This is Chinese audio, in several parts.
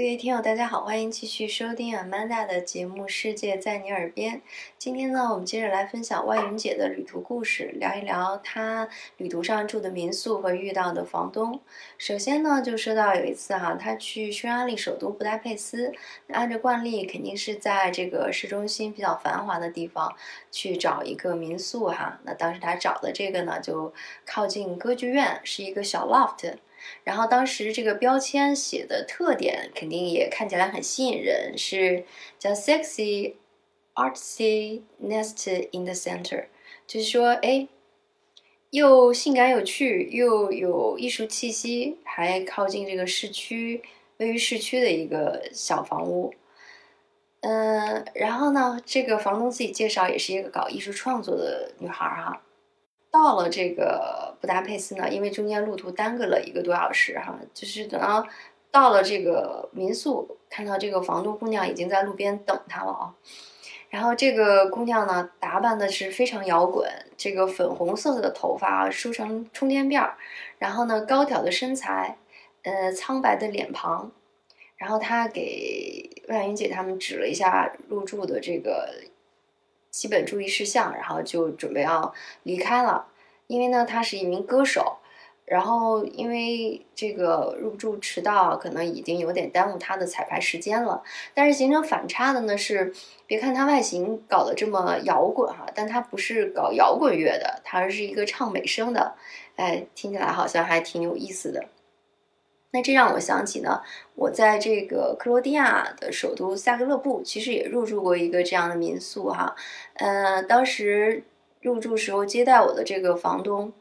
各位听友，大家好，欢迎继续收听 Amanda 的节目《世界在你耳边》。今天呢，我们接着来分享万云姐的旅途故事，聊一聊她旅途上住的民宿和遇到的房东。首先呢，就说到有一次哈，她去匈牙利首都布达佩斯，按照惯例，肯定是在这个市中心比较繁华的地方去找一个民宿哈。那当时她找的这个呢，就靠近歌剧院，是一个小 loft。然后当时这个标签写的特点肯定也看起来很吸引人，是叫 “sexy artsy nest in the center”，就是说，哎，又性感有趣，又有艺术气息，还靠近这个市区，位于市区的一个小房屋。嗯，然后呢，这个房东自己介绍也是一个搞艺术创作的女孩哈。到了这个布达佩斯呢，因为中间路途耽搁了一个多小时哈，就是等到到了这个民宿，看到这个房东姑娘已经在路边等他了啊。然后这个姑娘呢，打扮的是非常摇滚，这个粉红色的头发梳成冲天辫儿，然后呢高挑的身材，呃苍白的脸庞，然后她给万云姐他们指了一下入住的这个。基本注意事项，然后就准备要离开了。因为呢，他是一名歌手，然后因为这个入住迟到，可能已经有点耽误他的彩排时间了。但是形成反差的呢是，别看他外形搞得这么摇滚哈，但他不是搞摇滚乐的，他是一个唱美声的。哎，听起来好像还挺有意思的。那这让我想起呢，我在这个克罗地亚的首都萨格勒布，其实也入住过一个这样的民宿哈。呃，当时入住时候接待我的这个房东，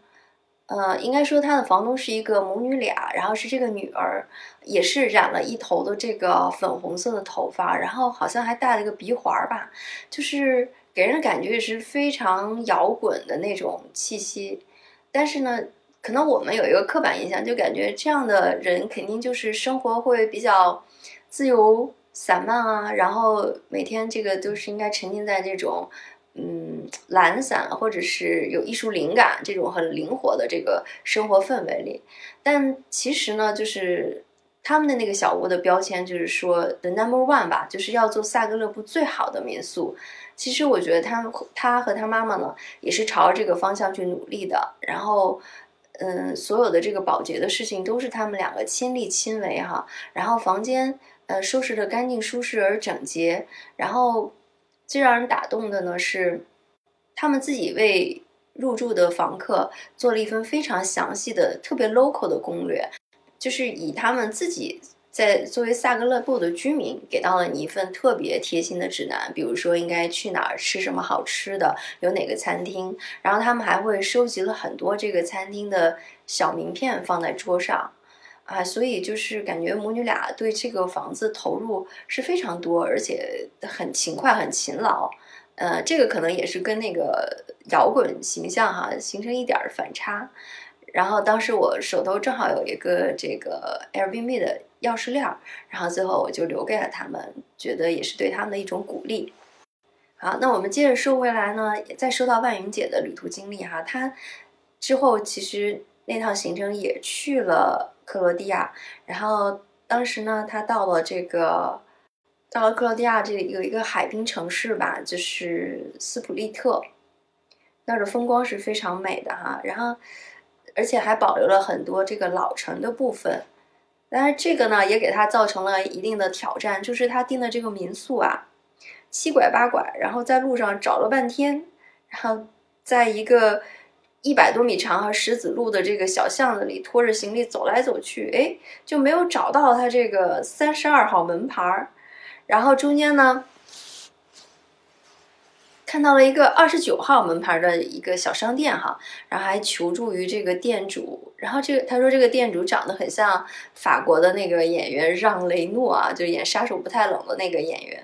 呃，应该说他的房东是一个母女俩，然后是这个女儿，也是染了一头的这个粉红色的头发，然后好像还戴了一个鼻环吧，就是给人的感觉也是非常摇滚的那种气息，但是呢。可能我们有一个刻板印象，就感觉这样的人肯定就是生活会比较自由散漫啊，然后每天这个都是应该沉浸在这种嗯懒散或者是有艺术灵感这种很灵活的这个生活氛围里。但其实呢，就是他们的那个小屋的标签就是说 the number one 吧，就是要做萨格勒布最好的民宿。其实我觉得他他和他妈妈呢也是朝这个方向去努力的，然后。嗯，所有的这个保洁的事情都是他们两个亲力亲为哈。然后房间呃收拾的干净舒适而整洁。然后最让人打动的呢是，他们自己为入住的房客做了一份非常详细的、特别 local 的攻略，就是以他们自己。在作为萨格勒布的居民，给到了你一份特别贴心的指南，比如说应该去哪儿吃什么好吃的，有哪个餐厅，然后他们还会收集了很多这个餐厅的小名片放在桌上，啊，所以就是感觉母女俩对这个房子投入是非常多，而且很勤快、很勤劳，呃，这个可能也是跟那个摇滚形象哈形成一点反差。然后当时我手头正好有一个这个 Airbnb 的钥匙链儿，然后最后我就留给了他们，觉得也是对他们的一种鼓励。好，那我们接着说回来呢，再说到万云姐的旅途经历哈，她之后其实那趟行程也去了克罗地亚，然后当时呢，她到了这个到了克罗地亚这有一个海滨城市吧，就是斯普利特，那儿的风光是非常美的哈，然后。而且还保留了很多这个老城的部分，但是这个呢也给他造成了一定的挑战，就是他订的这个民宿啊，七拐八拐，然后在路上找了半天，然后在一个一百多米长和石子路的这个小巷子里拖着行李走来走去，哎，就没有找到他这个三十二号门牌儿，然后中间呢。看到了一个二十九号门牌的一个小商店哈，然后还求助于这个店主，然后这个他说这个店主长得很像法国的那个演员让雷诺啊，就演杀手不太冷的那个演员，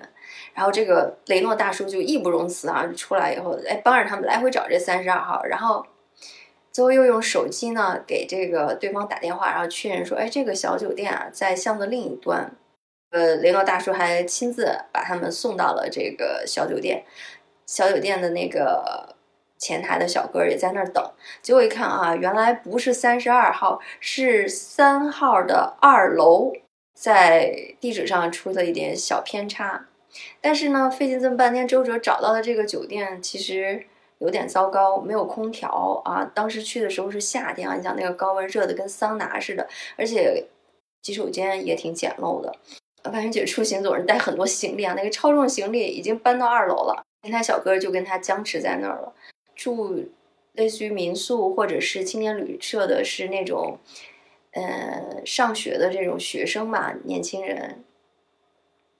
然后这个雷诺大叔就义不容辞啊，出来以后哎帮着他们来回找这三十二号，然后最后又用手机呢给这个对方打电话，然后确认说哎这个小酒店啊在巷子另一端，呃雷诺大叔还亲自把他们送到了这个小酒店。小酒店的那个前台的小哥也在那儿等，结果一看啊，原来不是三十二号，是三号的二楼。在地址上出了一点小偏差。但是呢，费劲这么半天，周哲找到的这个酒店其实有点糟糕，没有空调啊。当时去的时候是夏天啊，你想那个高温热的跟桑拿似的，而且洗手间也挺简陋的。万云姐出行总是带很多行李啊，那个超重行李已经搬到二楼了，前台小哥就跟他僵持在那儿了。住类似于民宿或者是青年旅社的，是那种，呃，上学的这种学生嘛，年轻人，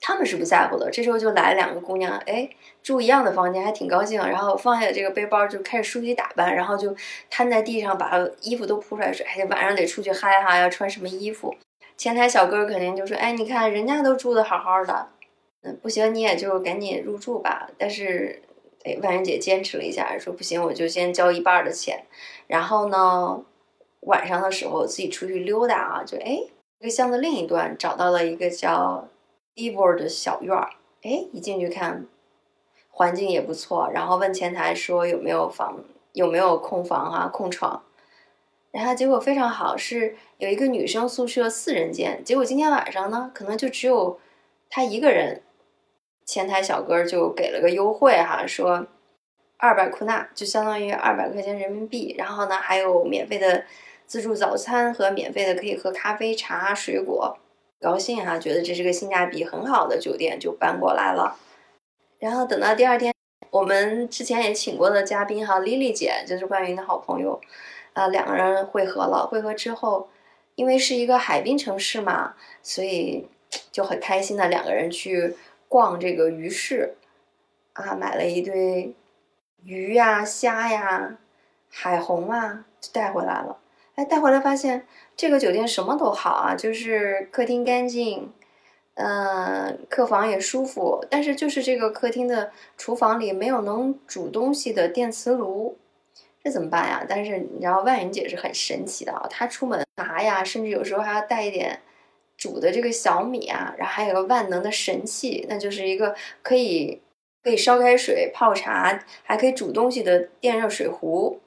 他们是不在乎的。这时候就来了两个姑娘，哎，住一样的房间，还挺高兴。然后放下这个背包，就开始梳洗打扮，然后就瘫在地上，把衣服都铺出来说：“哎，晚上得出去嗨哈，要穿什么衣服？”前台小哥肯定就说：“哎，你看人家都住的好好的，不行，你也就赶紧入住吧。”但是。哎，万人姐坚持了一下，说不行，我就先交一半的钱，然后呢，晚上的时候自己出去溜达啊，就哎，这个巷子另一端找到了一个叫 Evor 的小院儿，哎，一进去看，环境也不错，然后问前台说有没有房，有没有空房啊，空床，然后结果非常好，是有一个女生宿舍四人间，结果今天晚上呢，可能就只有他一个人。前台小哥就给了个优惠哈，说二百库纳就相当于二百块钱人民币，然后呢还有免费的自助早餐和免费的可以喝咖啡、茶、水果，高兴哈，觉得这是个性价比很好的酒店，就搬过来了。然后等到第二天，我们之前也请过的嘉宾哈，Lily 姐就是关云的好朋友，啊，两个人会合了。会合之后，因为是一个海滨城市嘛，所以就很开心的两个人去。逛这个鱼市，啊，买了一堆鱼呀、虾呀、海虹啊，就带回来了。哎，带回来发现这个酒店什么都好啊，就是客厅干净，嗯，客房也舒服。但是就是这个客厅的厨房里没有能煮东西的电磁炉，这怎么办呀？但是你知道万云姐是很神奇的啊，她出门拿呀，甚至有时候还要带一点。煮的这个小米啊，然后还有个万能的神器，那就是一个可以可以烧开水泡茶，还可以煮东西的电热水壶。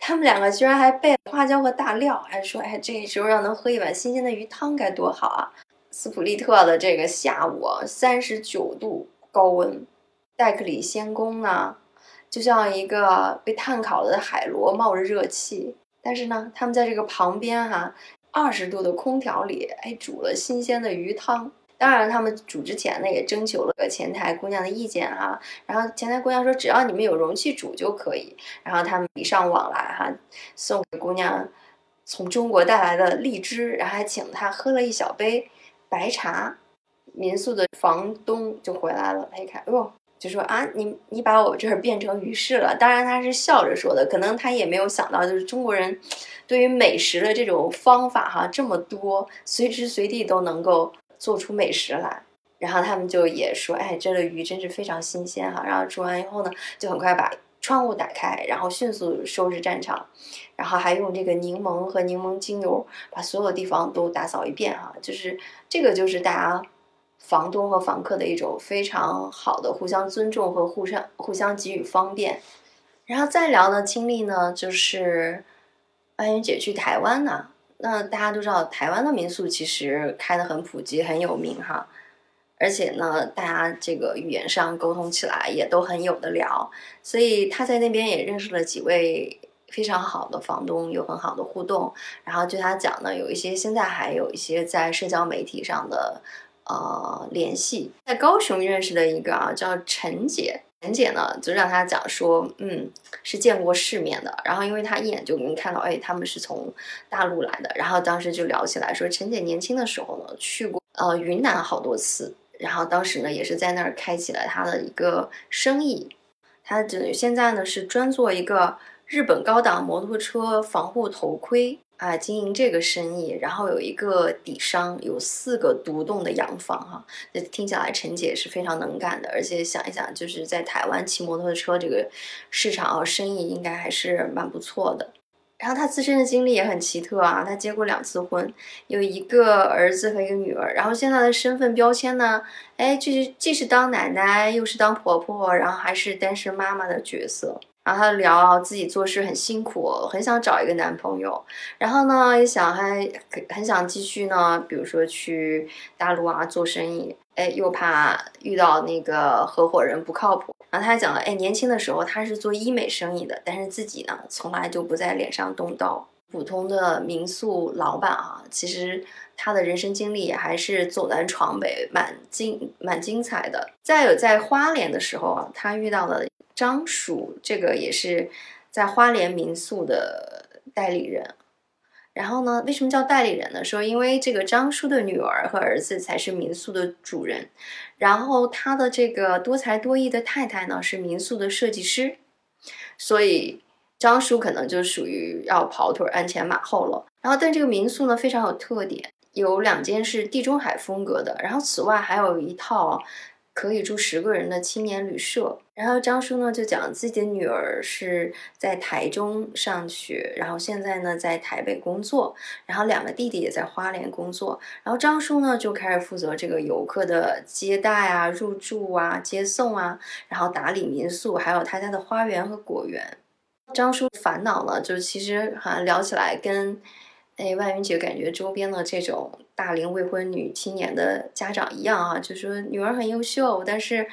他们两个居然还备花椒和大料，还说：“哎，这时候要能喝一碗新鲜的鱼汤该多好啊！”斯普利特的这个下午，三十九度高温，戴克里仙宫呢，就像一个被炭烤了的海螺，冒着热气。但是呢，他们在这个旁边哈。二十度的空调里，哎，煮了新鲜的鱼汤。当然，他们煮之前呢，也征求了前台姑娘的意见哈。然后前台姑娘说，只要你们有容器煮就可以。然后他们礼尚往来哈，送给姑娘从中国带来的荔枝，然后还请她喝了一小杯白茶。民宿的房东就回来了，他一看，哟。就说啊，你你把我这儿变成鱼市了。当然他是笑着说的，可能他也没有想到，就是中国人对于美食的这种方法哈这么多，随时随地都能够做出美食来。然后他们就也说，哎，这的鱼真是非常新鲜哈。然后煮完以后呢，就很快把窗户打开，然后迅速收拾战场，然后还用这个柠檬和柠檬精油把所有地方都打扫一遍哈。就是这个就是大家。房东和房客的一种非常好的互相尊重和互相互相给予方便，然后再聊的经历呢，就是安云姐去台湾呢。那大家都知道，台湾的民宿其实开的很普及，很有名哈。而且呢，大家这个语言上沟通起来也都很有的聊，所以他在那边也认识了几位非常好的房东，有很好的互动。然后据他讲呢，有一些现在还有一些在社交媒体上的。呃，联系在高雄认识的一个啊，叫陈姐。陈姐呢，就让他讲说，嗯，是见过世面的。然后，因为他一眼就能看到，哎，他们是从大陆来的。然后当时就聊起来，说陈姐年轻的时候呢，去过呃云南好多次。然后当时呢，也是在那儿开启了他的一个生意。他这现在呢，是专做一个日本高档摩托车防护头盔。啊，经营这个生意，然后有一个底商，有四个独栋的洋房，哈，那听起来陈姐是非常能干的，而且想一想，就是在台湾骑摩托车这个市场啊，生意应该还是蛮不错的。然后她自身的经历也很奇特啊，她结过两次婚，有一个儿子和一个女儿，然后现在的身份标签呢，哎，就是既是当奶奶，又是当婆婆，然后还是单身妈妈的角色。然后他聊自己做事很辛苦，很想找一个男朋友，然后呢也想还很想继续呢，比如说去大陆啊做生意，哎，又怕遇到那个合伙人不靠谱。然后他还讲了，哎，年轻的时候他是做医美生意的，但是自己呢从来就不在脸上动刀。普通的民宿老板啊，其实他的人生经历也还是走南闯北，蛮精蛮精彩的。再有在花莲的时候啊，他遇到了。张叔，这个也是在花莲民宿的代理人。然后呢，为什么叫代理人呢？说因为这个张叔的女儿和儿子才是民宿的主人，然后他的这个多才多艺的太太呢是民宿的设计师，所以张叔可能就属于要跑腿鞍前马后了。然后，但这个民宿呢非常有特点，有两间是地中海风格的，然后此外还有一套。可以住十个人的青年旅社。然后张叔呢就讲自己的女儿是在台中上学，然后现在呢在台北工作，然后两个弟弟也在花莲工作。然后张叔呢就开始负责这个游客的接待啊、入住啊、接送啊，然后打理民宿，还有他家的花园和果园。张叔烦恼呢，就其实好像聊起来跟。哎，万云姐感觉周边的这种大龄未婚女青年的家长一样啊，就说女儿很优秀，但是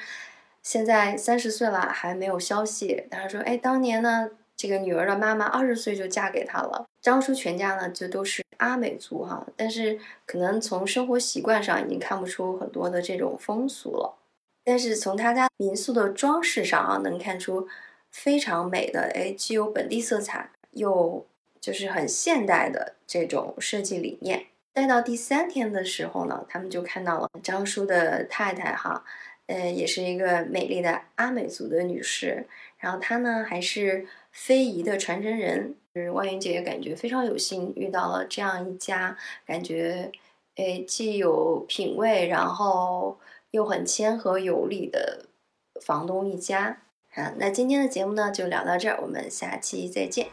现在三十岁了还没有消息。他说，哎，当年呢，这个女儿的妈妈二十岁就嫁给他了。张叔全家呢就都是阿美族哈，但是可能从生活习惯上已经看不出很多的这种风俗了。但是从他家民宿的装饰上啊，能看出非常美的，哎，既有本地色彩又。就是很现代的这种设计理念。待到第三天的时候呢，他们就看到了张叔的太太哈，呃，也是一个美丽的阿美族的女士。然后她呢，还是非遗的传承人。就是万云姐也感觉非常有幸遇到了这样一家，感觉诶既有品味，然后又很谦和有礼的房东一家。啊，那今天的节目呢就聊到这儿，我们下期再见。